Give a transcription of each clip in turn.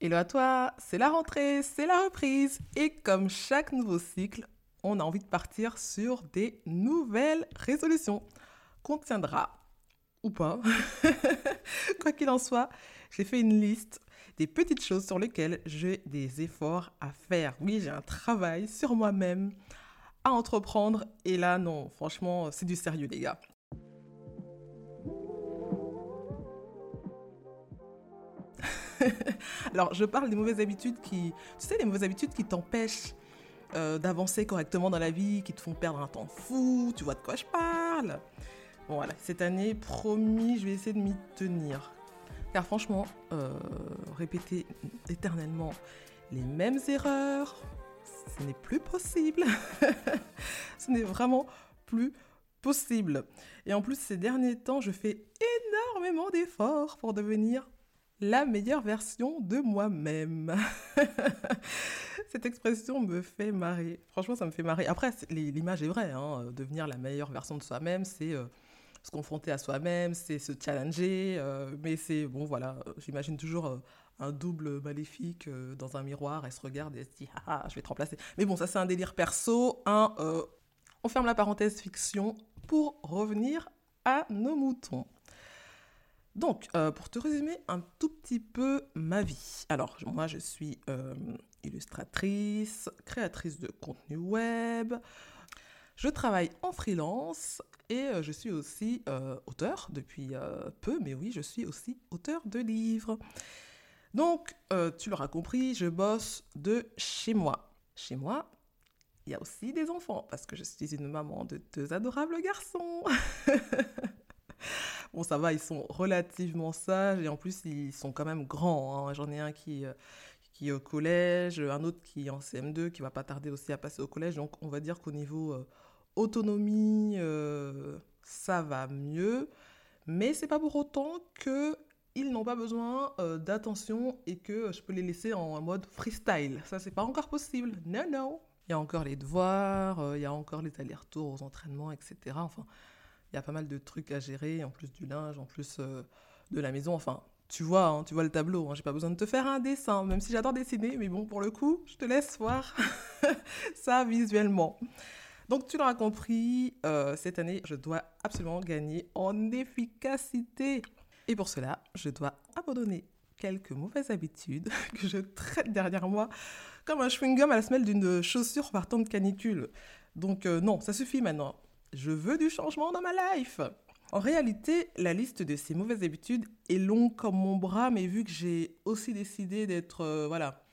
Hello à toi, c'est la rentrée, c'est la reprise. Et comme chaque nouveau cycle, on a envie de partir sur des nouvelles résolutions qu'on tiendra ou pas. Quoi qu'il en soit, j'ai fait une liste des petites choses sur lesquelles j'ai des efforts à faire. Oui, j'ai un travail sur moi-même à entreprendre. Et là, non, franchement, c'est du sérieux, les gars. Alors, je parle des mauvaises habitudes qui, tu sais, les mauvaises habitudes qui t'empêchent euh, d'avancer correctement dans la vie, qui te font perdre un temps fou. Tu vois de quoi je parle Bon, voilà, cette année, promis, je vais essayer de m'y tenir. Car franchement, euh, répéter éternellement les mêmes erreurs, ce n'est plus possible. ce n'est vraiment plus possible. Et en plus, ces derniers temps, je fais énormément d'efforts pour devenir la meilleure version de moi-même. Cette expression me fait marrer. Franchement, ça me fait marrer. Après, l'image est vraie. Hein. Devenir la meilleure version de soi-même, c'est euh, se confronter à soi-même, c'est se challenger. Euh, mais c'est, bon, voilà, j'imagine toujours euh, un double maléfique dans un miroir. Elle se regarde et elle se dit, ah, ah je vais te remplacer. Mais bon, ça, c'est un délire perso. Hein, on ferme la parenthèse fiction pour revenir à nos moutons. Donc, euh, pour te résumer un tout petit peu ma vie. Alors, moi, je suis euh, illustratrice, créatrice de contenu web. Je travaille en freelance et euh, je suis aussi auteur depuis peu, mais oui, je suis aussi auteur de livres. Donc, tu l'auras compris, je bosse de chez moi. Chez moi, il y a aussi des enfants parce que je suis une maman de deux adorables garçons. Bon, ça va, ils sont relativement sages et en plus, ils sont quand même grands. Hein. J'en ai un qui, euh, qui est au collège, un autre qui est en CM2, qui va pas tarder aussi à passer au collège. Donc, on va dire qu'au niveau euh, autonomie, euh, ça va mieux. Mais c'est pas pour autant que ils n'ont pas besoin d'attention et que je peux les laisser en mode freestyle. Ça, c'est pas encore possible. Non, non. Il y a encore les devoirs, il y a encore les allers-retours aux entraînements, etc. Enfin, il y a pas mal de trucs à gérer, en plus du linge, en plus euh, de la maison. Enfin, tu vois, hein, tu vois le tableau. Hein, J'ai pas besoin de te faire un dessin, même si j'adore dessiner, mais bon, pour le coup, je te laisse voir ça visuellement. Donc, tu l'auras compris, euh, cette année, je dois absolument gagner en efficacité. Et pour cela, je dois abandonner quelques mauvaises habitudes que je traite derrière moi comme un chewing-gum à la semelle d'une chaussure partant de canicule. Donc, euh, non, ça suffit maintenant. Je veux du changement dans ma life. En réalité, la liste de ces mauvaises habitudes est longue comme mon bras, mais vu que j'ai aussi décidé d'être euh, voilà,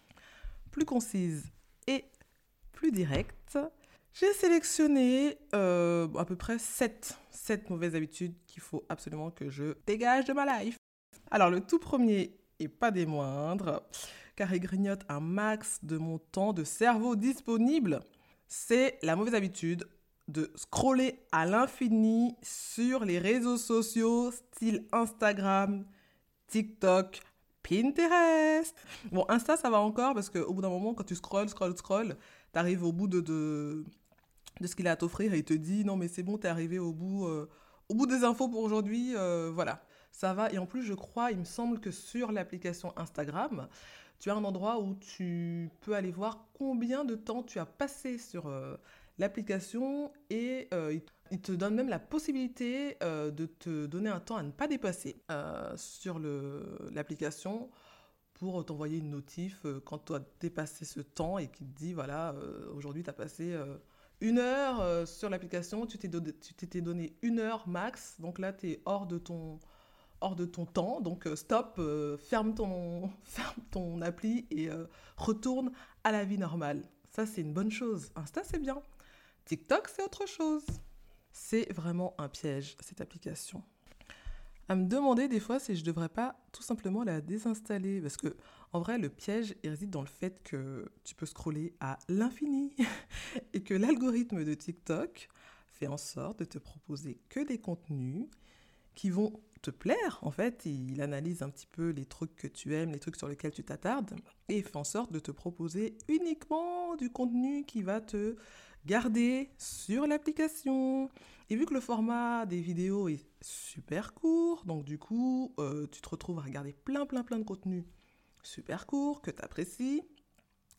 plus concise et plus directe, j'ai sélectionné euh, à peu près 7, 7 mauvaises habitudes qu'il faut absolument que je dégage de ma life. Alors le tout premier, et pas des moindres, car il grignote un max de mon temps de cerveau disponible, c'est la mauvaise habitude de scroller à l'infini sur les réseaux sociaux style Instagram, TikTok, Pinterest. Bon, Insta, ça va encore parce qu'au bout d'un moment, quand tu scrolles, scrolles, scrolles, t'arrives au bout de, de, de ce qu'il a à t'offrir et il te dit non, mais c'est bon, t'es arrivé au bout, euh, au bout des infos pour aujourd'hui. Euh, voilà, ça va. Et en plus, je crois, il me semble que sur l'application Instagram, tu as un endroit où tu peux aller voir combien de temps tu as passé sur. Euh, l'application et euh, il te donne même la possibilité euh, de te donner un temps à ne pas dépasser euh, sur l'application pour t'envoyer une notif quand tu as dépassé ce temps et qui te dit voilà, aujourd'hui tu as passé une heure sur l'application, tu t'étais donné une heure max, donc là tu es hors de ton hors de ton temps, donc stop, ferme, ton, ferme ton appli et retourne à la vie normale. Ça, c'est une bonne chose. Insta, c'est bien. TikTok, c'est autre chose. C'est vraiment un piège, cette application. À me demander des fois si je devrais pas tout simplement la désinstaller. Parce que, en vrai, le piège réside dans le fait que tu peux scroller à l'infini. et que l'algorithme de TikTok fait en sorte de te proposer que des contenus qui vont te plaire. En fait, il analyse un petit peu les trucs que tu aimes, les trucs sur lesquels tu t'attardes, et fait en sorte de te proposer uniquement du contenu qui va te garder sur l'application. Et vu que le format des vidéos est super court, donc du coup, euh, tu te retrouves à regarder plein, plein, plein de contenu super court, que tu apprécies.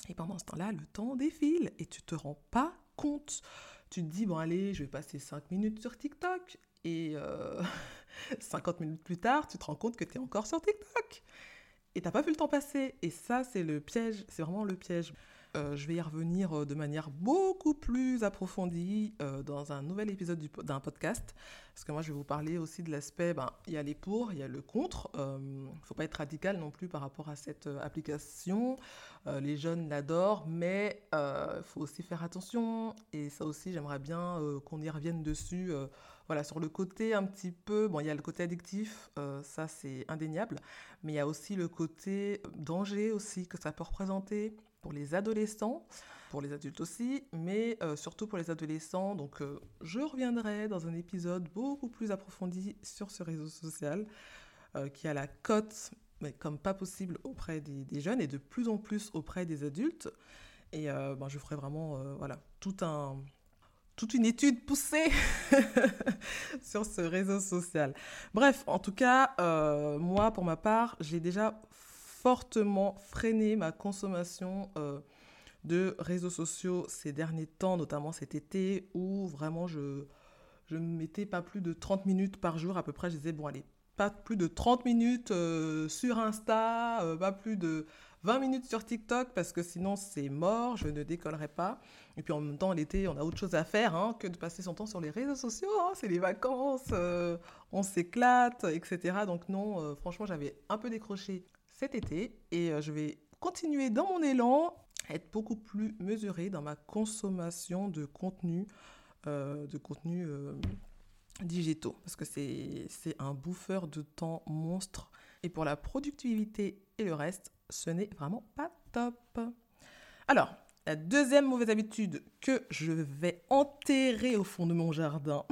Et pendant ce temps-là, le temps défile et tu te rends pas compte. Tu te dis, bon allez, je vais passer 5 minutes sur TikTok. Et 50 minutes plus tard, tu te rends compte que tu es encore sur TikTok. Et t'as pas vu le temps passer. Et ça, c'est le piège. C'est vraiment le piège. Euh, je vais y revenir euh, de manière beaucoup plus approfondie euh, dans un nouvel épisode d'un podcast. Parce que moi, je vais vous parler aussi de l'aspect, ben, il y a les pour, il y a le contre. Il ne faut pas être radical non plus par rapport à cette application. les jeunes l'adorent, mais il faut aussi faire attention. Et ça aussi, j'aimerais bien qu'on y revienne dessus. voilà, sur le côté un petit peu, bon, il y a le côté addictif, ça c'est indéniable, mais il y a aussi le côté danger aussi que ça peut représenter pour les adolescents, pour les adultes aussi, mais euh, surtout pour les adolescents. Donc euh, je reviendrai dans un épisode beaucoup plus approfondi sur ce réseau social euh, qui a la cote, mais comme pas possible auprès des, jeunes et de plus en plus auprès des adultes. Et ben, je ferai vraiment voilà, tout un, toute une étude poussée sur ce réseau social. Bref, en tout cas, moi, pour ma part, j'ai déjà fortement freiné ma consommation euh, de réseaux sociaux ces derniers temps, notamment cet été, où vraiment je ne mettais pas plus de 30 minutes par jour à peu près. Je disais, bon, allez, pas plus de 30 minutes euh, sur Insta, euh, pas plus de 20 minutes sur TikTok, parce que sinon c'est mort, je ne décollerai pas. Et puis en même temps, l'été, on a autre chose à faire hein, que de passer son temps sur les réseaux sociaux. Hein. c'est les vacances, on s'éclate, etc. Donc non, franchement, j'avais un peu décroché cet été et euh, je vais continuer dans mon élan, être beaucoup plus mesurée dans ma consommation de contenu, euh, de contenu euh, digitaux, parce que c'est un bouffeur de temps monstre. Et pour la productivité et le reste, ce n'est vraiment pas top. Alors, la deuxième mauvaise habitude que je vais enterrer au fond de mon jardin,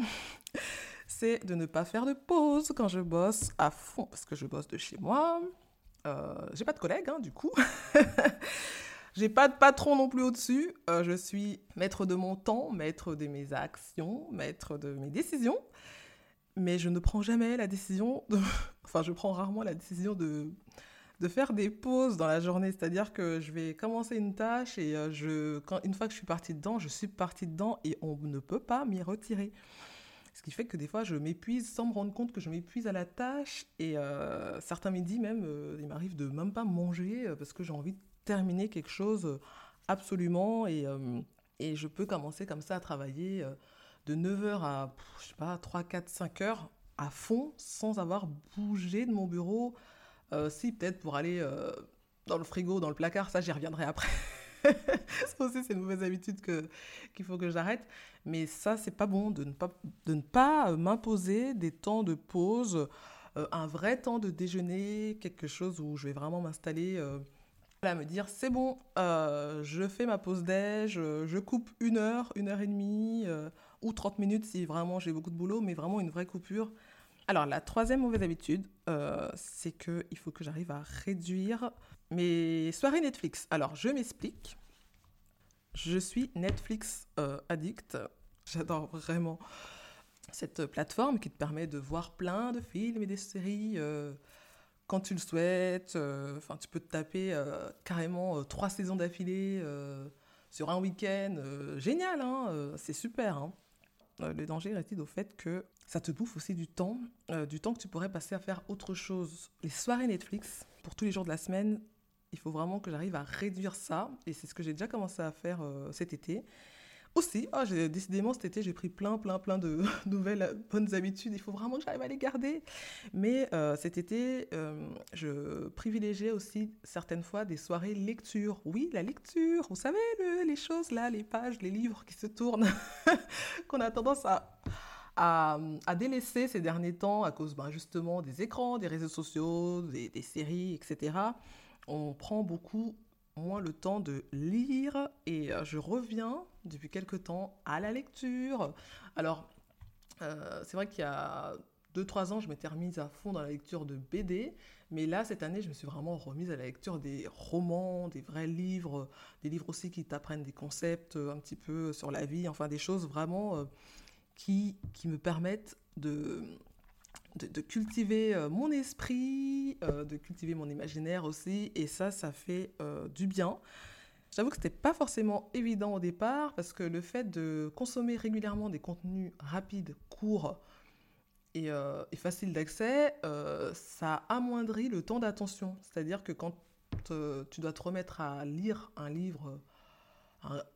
c'est de ne pas faire de pause quand je bosse à fond, parce que je bosse de chez moi, euh, j'ai pas de collègues, hein, du coup. j'ai pas de patron non plus au-dessus. Euh, je suis maître de mon temps, maître de mes actions, maître de mes décisions. Mais je ne prends jamais la décision, enfin, je prends rarement la décision de, de faire des pauses dans la journée. C'est-à-dire que je vais commencer une tâche et euh, je, une fois que je suis partie dedans, je suis partie dedans et on ne peut pas m'y retirer. Ce qui fait que des fois, je m'épuise sans me rendre compte que je m'épuise à la tâche. Et euh, certains midis même, euh, il m'arrive de même pas manger euh, parce que j'ai envie de terminer quelque chose absolument. Et, et je peux commencer comme ça à travailler de 9h à, je sais pas, 3, 4, 5 heures à fond sans avoir bougé de mon bureau. si, peut-être pour aller dans le frigo, dans le placard, ça j'y reviendrai après. aussi, c'est une mauvaise habitude que, qu'il faut que j'arrête. Mais ça, c'est pas bon de ne pas, de ne pas euh, m'imposer des temps de pause, euh, un vrai temps de déjeuner, quelque chose où je vais vraiment m'installer. Euh, à me dire c'est bon, je fais ma pause déj, je coupe une heure, une heure et demie ou 30 minutes si vraiment j'ai beaucoup de boulot, mais vraiment une vraie coupure. Alors la troisième mauvaise habitude, c'est qu'il faut que j'arrive à réduire mes soirées Netflix. Alors, je m'explique. Je suis Netflix euh, addict. J'adore vraiment cette plateforme qui te permet de voir plein de films et des séries euh, quand tu le souhaites. Euh, enfin, tu peux te taper carrément trois saisons d'affilée sur un week-end. génial, hein c'est super. Hein le danger réside au fait que ça te bouffe aussi du temps, du temps que tu pourrais passer à faire autre chose. Les soirées Netflix, pour tous les jours de la semaine, il faut vraiment que j'arrive à réduire ça. Et c'est ce que j'ai déjà commencé à faire euh, cet été. Aussi, oh, décidément cet été, j'ai pris plein, plein, plein de nouvelles bonnes habitudes. Il faut vraiment que j'arrive à les garder. Mais euh, cet été, euh, je privilégiais aussi certaines fois des soirées lecture. Oui, la lecture. Vous savez, les choses là, les pages, les livres qui se tournent, qu'on a tendance à, à, délaisser ces derniers temps à cause ben, justement des écrans, des réseaux sociaux, des séries, etc on prend beaucoup moins le temps de lire et euh, je reviens depuis quelque temps à la lecture. Alors, euh, c'est vrai qu'il y a 2-3 ans, je m'étais remise à fond dans la lecture de BD, mais là, cette année, je me suis vraiment remise à la lecture des romans, des vrais livres, des livres aussi qui t'apprennent des concepts euh, un petit peu sur la vie, enfin des choses vraiment qui me permettent de de, cultiver mon esprit, de cultiver mon imaginaire aussi. Et ça, ça fait du bien. J'avoue que ce n'était pas forcément évident au départ parce que le fait de consommer régulièrement des contenus rapides, courts et, faciles d'accès, ça amoindrit le temps d'attention. C'est-à-dire que quand tu dois te remettre à lire un livre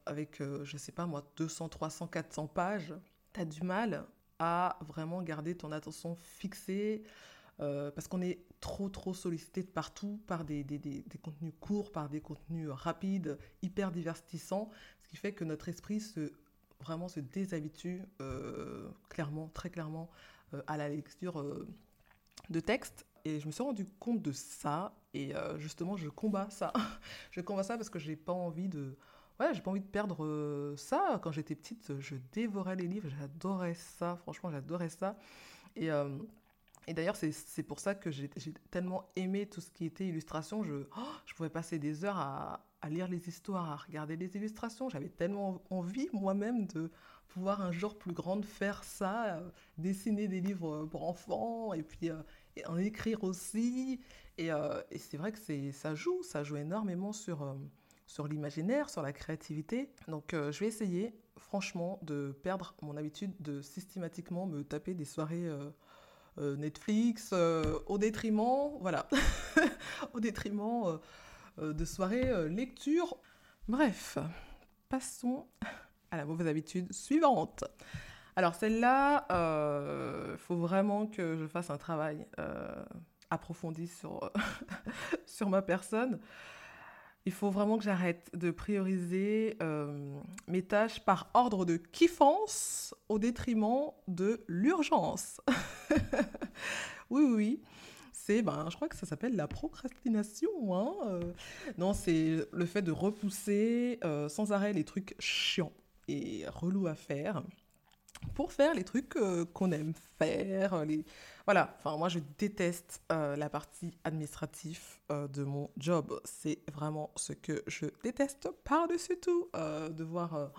avec, je ne sais pas moi, 200, 300, 400 pages, tu as du mal à vraiment garder ton attention fixée euh, parce qu'on est trop trop sollicité de partout par des, des, des, contenus courts, par des contenus rapides, hyper divertissants, ce qui fait que notre esprit se vraiment se déshabitue euh, clairement, très clairement euh, à la lecture de textes. Et je me suis rendu compte de ça et justement je combats ça. je combats ça parce que j'ai pas envie de ouais, j'ai pas envie de perdre euh, ça. Quand j'étais petite, je dévorais les livres, j'adorais ça, franchement, j'adorais ça. Et, euh, et d'ailleurs, c'est pour ça que j'ai tellement aimé tout ce qui était illustration. Je, oh, je pouvais passer des heures à, à, lire les histoires, à regarder les illustrations. J'avais tellement envie moi-même de pouvoir un jour plus grande faire ça, euh, dessiner des livres pour enfants et puis en écrire aussi. Et, et c'est vrai que ça joue, ça joue énormément sur sur l'imaginaire, sur la créativité. Donc euh, je vais essayer, franchement, de perdre mon habitude de systématiquement me taper des soirées euh, euh, Netflix au détriment, voilà, au détriment de soirées lecture. Bref, passons à la mauvaise habitude suivante. Alors celle-là, il faut vraiment que je fasse un travail approfondi sur, sur ma personne il faut vraiment que j'arrête de prioriser euh, mes tâches par ordre de kiffance au détriment de l'urgence. oui, oui, c'est, ben, je crois que ça s'appelle la procrastination. Hein euh. non, c'est le fait de repousser euh, sans arrêt les trucs chiants et relous à faire pour faire les trucs qu'on aime faire, les, voilà, enfin moi je déteste euh, la partie administrative euh, de mon job. C'est vraiment ce que je déteste par-dessus tout. Euh, de voir,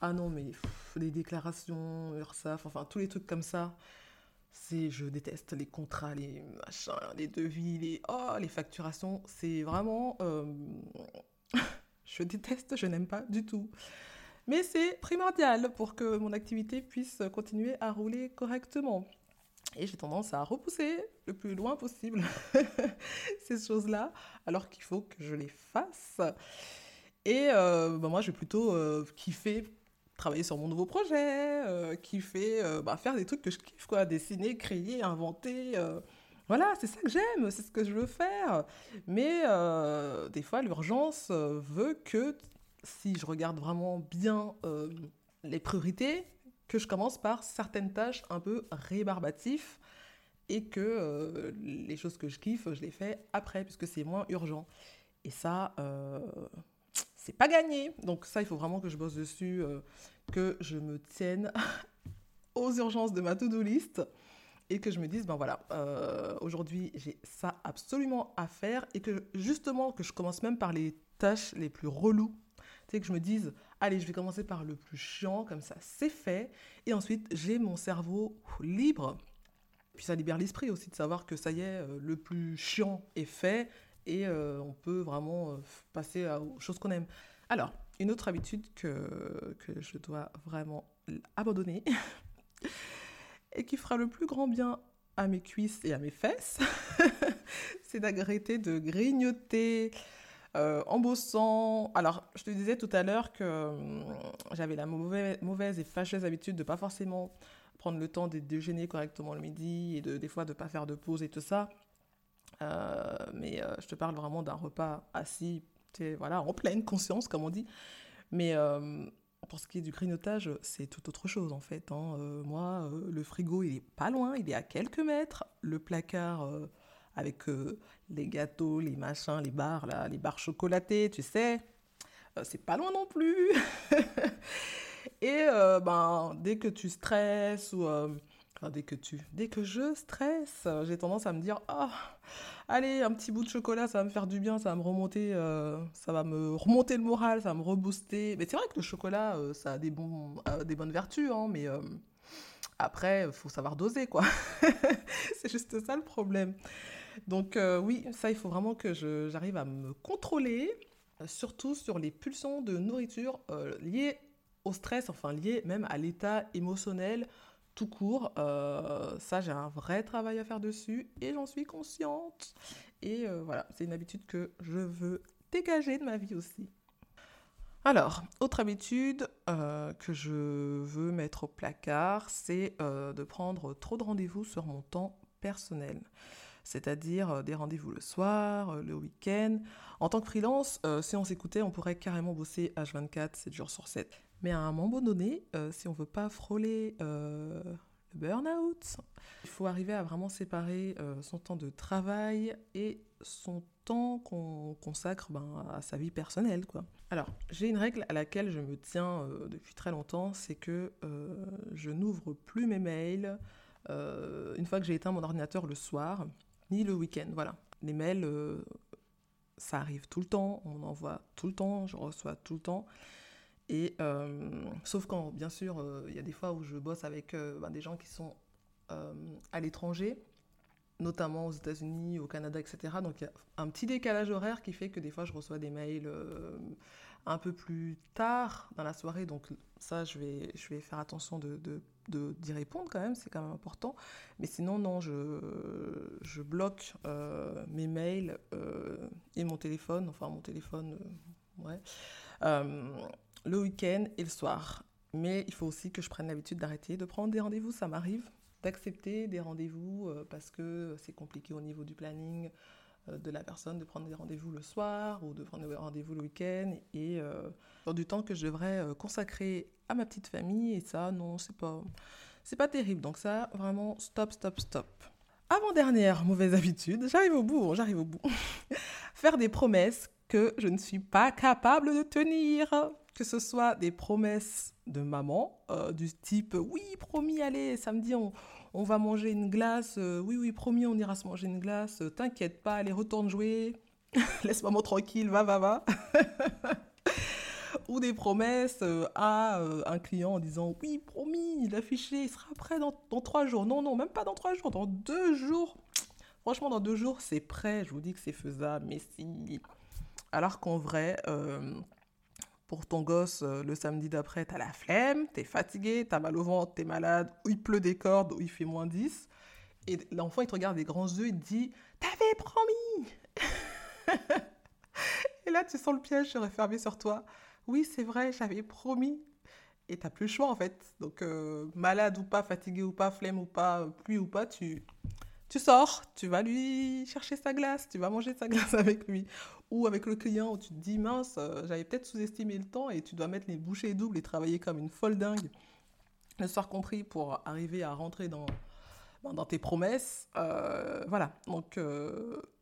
ah non mais les déclarations, URSAF, enfin tous les trucs comme ça. C'est, je déteste les contrats, les machins, les devis, les, oh, les facturations. C'est vraiment, je déteste, je n'aime pas du tout. Mais c'est primordial pour que mon activité puisse continuer à rouler correctement. Et j'ai tendance à repousser le plus loin possible ces choses-là, alors qu'il faut que je les fasse. Et euh, bah, moi, je vais plutôt euh, kiffer travailler sur mon nouveau projet, euh, kiffer bah, faire des trucs que je kiffe, quoi, dessiner, créer, inventer. voilà, c'est ça que j'aime, c'est ce que je veux faire. Mais des fois, l'urgence veut que si je regarde vraiment bien les priorités, que je commence par certaines tâches un peu rébarbatives et que euh, les choses que je kiffe, je les fais après, puisque c'est moins urgent. Et ça, euh, c'est pas gagné. Donc ça, il faut vraiment que je bosse dessus, euh, que je me tienne aux urgences de ma to-do list et que je me dise, ben voilà, aujourd'hui, j'ai ça absolument à faire et que justement, que je commence même par les tâches les plus reloues. Sais, que je me dise, allez, je vais commencer par le plus chiant, comme ça c'est fait. Et ensuite, j'ai mon cerveau libre. Puis ça libère l'esprit aussi de savoir que ça y est, euh, le plus chiant est fait et euh, on peut vraiment euh, passer aux choses qu'on aime. Alors, une autre habitude que, que je dois vraiment abandonner et qui fera le plus grand bien à mes cuisses et à mes fesses, c'est d'arrêter de grignoter euh, en bossant. Alors, je te disais tout à l'heure que hum, j'avais la mauvaise, et fâcheuse habitude de pas forcément prendre le temps de déjeuner correctement le midi et de, des fois de pas faire de pause et tout ça. Euh, mais euh, je te parle vraiment d'un repas assis, voilà, en pleine conscience, comme on dit. Mais pour ce qui est du grignotage, c'est tout autre chose en fait. Hein. moi, le frigo, il est pas loin, il est à quelques mètres. Le placard avec euh, les gâteaux, les machins, les barres, là, les barres chocolatées, tu sais. Euh, c'est pas loin non plus. Et euh, ben, dès que tu stresses ou dès que tu, dès que je stresse, j'ai tendance à me dire ah, allez un petit bout de chocolat, ça va me faire du bien, ça va me remonter, ça va me remonter le moral, ça va me rebooster. Mais c'est vrai que le chocolat, ça a des bons, des bonnes vertus, hein, mais Après, faut savoir doser, quoi. c'est juste ça le problème. Donc euh, oui, ça, il faut vraiment que j'arrive à me contrôler, surtout sur les pulsions de nourriture euh, liées au stress, enfin liées même à l'état émotionnel tout court. Euh, ça, j'ai un vrai travail à faire dessus et j'en suis consciente. Et voilà, c'est une habitude que je veux dégager de ma vie aussi. Alors, autre habitude que je veux mettre au placard, c'est de prendre trop de rendez-vous sur mon temps personnel c'est-à-dire euh, des rendez-vous le soir, euh, le week-end. En tant que freelance, euh, si on s'écoutait, on pourrait carrément bosser H24, 7 jours sur 7. Mais à un moment donné, si on veut pas frôler le burn-out, il faut arriver à vraiment séparer son temps de travail et son temps qu'on consacre ben, à sa vie personnelle. Quoi. Alors, j'ai une règle à laquelle je me tiens depuis très longtemps, c'est que je n'ouvre plus mes mails une fois que j'ai éteint mon ordinateur le soir ni le week-end. Voilà. Les mails, euh, ça arrive tout le temps, on envoie tout le temps, je reçois tout le temps. Et euh, sauf quand, bien sûr, euh, il y a des fois où je bosse avec ben, des gens qui sont à l'étranger, notamment aux États-Unis, au Canada, etc. Donc il y a un petit décalage horaire qui fait que des fois je reçois des mails un peu plus tard dans la soirée. Donc ça, je vais, faire attention de, d'y répondre quand même, c'est quand même important. Mais sinon, non, je, je bloque euh, mes mails euh, et mon téléphone, enfin mon téléphone, euh, ouais, le week-end et le soir. Mais il faut aussi que je prenne l'habitude d'arrêter de prendre des rendez-vous, ça m'arrive d'accepter des rendez-vous parce que c'est compliqué au niveau du planning de la personne de prendre des rendez-vous le soir ou de prendre des rendez-vous le week-end. Et dans du temps que je devrais consacrer à ma petite famille. Et ça non c'est pas c'est pas terrible. Donc ça vraiment stop stop stop. Avant dernière mauvaise habitude j'arrive au bout j'arrive au bout. Faire des promesses que je ne suis pas capable de tenir. Que ce soit des promesses de maman euh, du type oui promis allez samedi on on va manger une glace, euh, oui, oui, promis, on ira se manger une glace, t'inquiète pas, allez, retourne jouer, laisse maman tranquille, va, va, va. ou des promesses euh, à euh, un client en disant oui, promis, l'affiché, il sera prêt dans, trois jours. Non, non, même pas dans trois jours, dans deux jours. Franchement, dans deux jours, c'est prêt. Je vous dis que c'est faisable, mais si. Alors qu'en vrai, euh, pour ton gosse, le samedi d'après, t'as la flemme, t'es fatigué, t'as mal au ventre, t'es malade, ou il pleut des cordes, ou il fait moins 10. Et l'enfant, il te regarde des grands yeux, il te dit T'avais promis Et là, tu sens le piège se refermer sur toi oui, c'est vrai, j'avais promis. Et t'as plus le choix en fait. Donc, euh, malade ou pas, fatigué ou pas, flemme ou pas, pluie ou pas, tu, tu sors, tu vas lui chercher sa glace, tu vas manger sa glace avec lui. Ou avec le client où tu te dis, mince, euh, j'avais peut-être sous-estimé le temps et tu dois mettre les bouchées doubles et travailler comme une folle dingue, le soir compris, pour arriver à rentrer dans, dans tes promesses. Euh, voilà, donc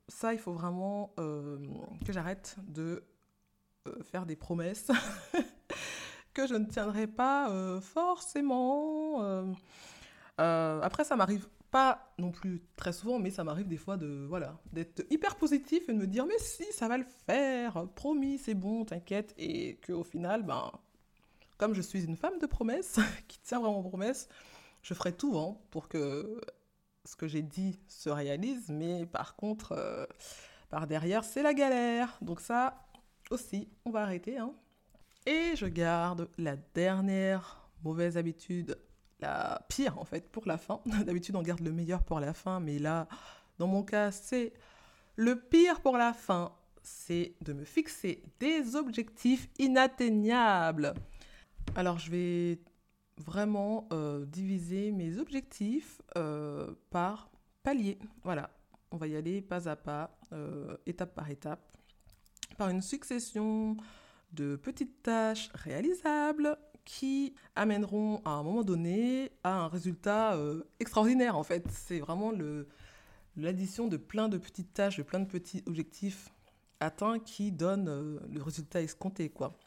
ça, il faut vraiment que j'arrête de euh, faire des promesses que je ne tiendrai pas euh, forcément. Euh, après, ça m'arrive non plus très souvent, mais ça m'arrive des fois de voilà d'être hyper positif et de me dire mais si ça va le faire, promis, c'est bon, t'inquiète, et qu'au final, ben comme je suis une femme de promesses qui tient vraiment promesse, je ferai tout hein, pour que ce que j'ai dit se réalise, mais par contre, par derrière, c'est la galère. Donc ça, aussi, on va arrêter. Hein. Et je garde la dernière mauvaise habitude, la pire en fait, pour la fin. D'habitude, on garde le meilleur pour la fin, mais là, dans mon cas, c'est le pire pour la fin. C'est de me fixer des objectifs inatteignables. Alors, je vais vraiment euh, diviser mes objectifs euh, par palier. Voilà, on va y aller pas à pas, euh, étape par étape par une succession de petites tâches réalisables qui amèneront à un moment donné à un résultat euh, extraordinaire en fait. C'est vraiment l'addition de plein de petites tâches, de plein de petits objectifs atteints qui donnent euh, le résultat escompté quoi.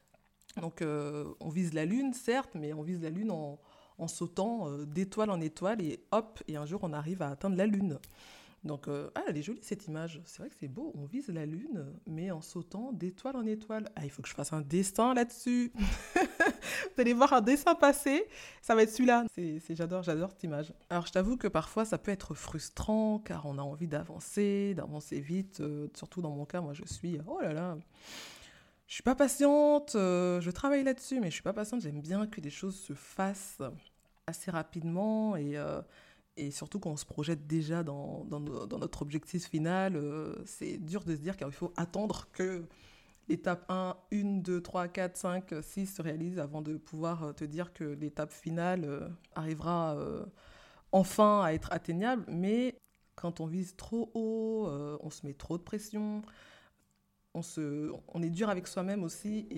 Donc euh, on vise la lune certes, mais on vise la lune en, en sautant d'étoile en étoile et hop, et un jour on arrive à atteindre la lune. Donc, euh, ah, elle est jolie cette image. C'est vrai que c'est beau. On vise la lune, mais en sautant d'étoile en étoile. Ah, il faut que je fasse un dessin là-dessus. Vous allez voir un dessin passer. Ça va être celui-là. C'est, j'adore, j'adore cette image. Alors, je t'avoue que parfois, ça peut être frustrant car on a envie d'avancer, d'avancer vite. Euh, surtout dans mon cas, moi, je suis, oh là là. Je suis pas patiente, euh, je travaille là-dessus, mais je suis pas patiente. J'aime bien que des choses se fassent assez rapidement et, et surtout quand on se projette déjà dans, notre objectif final, euh, c'est dur de se dire qu'il faut attendre que l'étape 1, 1, 2, 3, 4, 5, 6 se réalise avant de pouvoir euh, te dire que l'étape finale euh, arrivera enfin à être atteignable. Mais quand on vise trop haut, on se met trop de pression, on, se, on est dur avec soi-même aussi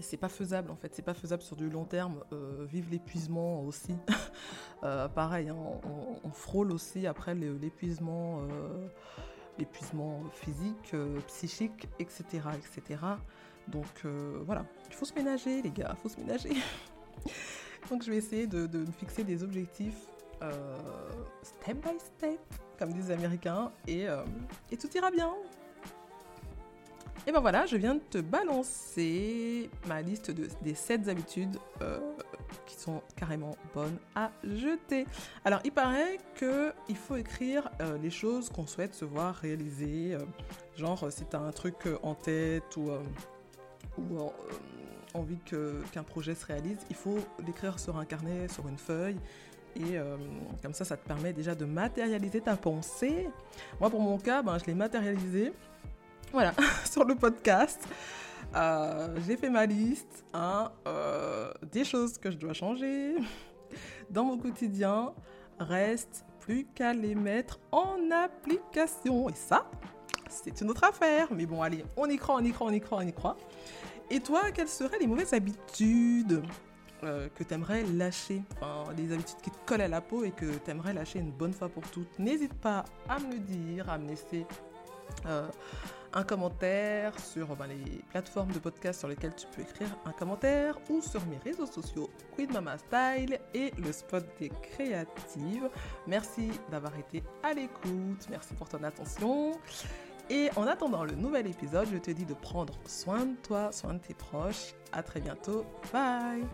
c'est pas faisable en fait, c'est pas faisable sur du long terme. Euh, vive l'épuisement aussi. Euh, pareil, hein, on, frôle aussi après l'épuisement, euh, l'épuisement physique, psychique, etc., etc. Donc voilà, il faut se ménager les gars, il faut se ménager. Donc je vais essayer de, me fixer des objectifs step by step, comme disent les Américains, et tout ira bien. Et ben voilà, je viens de te balancer ma liste de, des 7 habitudes euh, qui sont carrément bonnes à jeter. Alors, il paraît qu'il faut écrire euh, les choses qu'on souhaite se voir réaliser. Euh, genre, si tu as un truc en tête ou, ou envie qu'un projet se réalise, il faut l'écrire sur un carnet, sur une feuille. Et comme ça, ça te permet déjà de matérialiser ta pensée. Moi, pour mon cas, ben, je l'ai matérialisé voilà, sur le podcast. Euh, j'ai fait ma liste hein, euh, des choses que je dois changer dans mon quotidien. Reste plus qu'à les mettre en application. Et ça, c'est une autre affaire. Mais bon, allez, on y croit, on y croit, on y croit, on y croit. Et toi, quelles seraient les mauvaises habitudes euh, que tu aimerais lâcher? Enfin, Les habitudes qui te collent à la peau et que tu aimerais lâcher une bonne fois pour toutes? N'hésite pas à me le dire, à me laisser un commentaire sur ben, les plateformes de podcast sur lesquelles tu peux écrire un commentaire ou sur mes réseaux sociaux Queen Mama Style et le spot des créatives. Merci d'avoir été à l'écoute, merci pour ton attention. Et en attendant le nouvel épisode, je te dis de prendre soin de toi, soin de tes proches. À très bientôt. Bye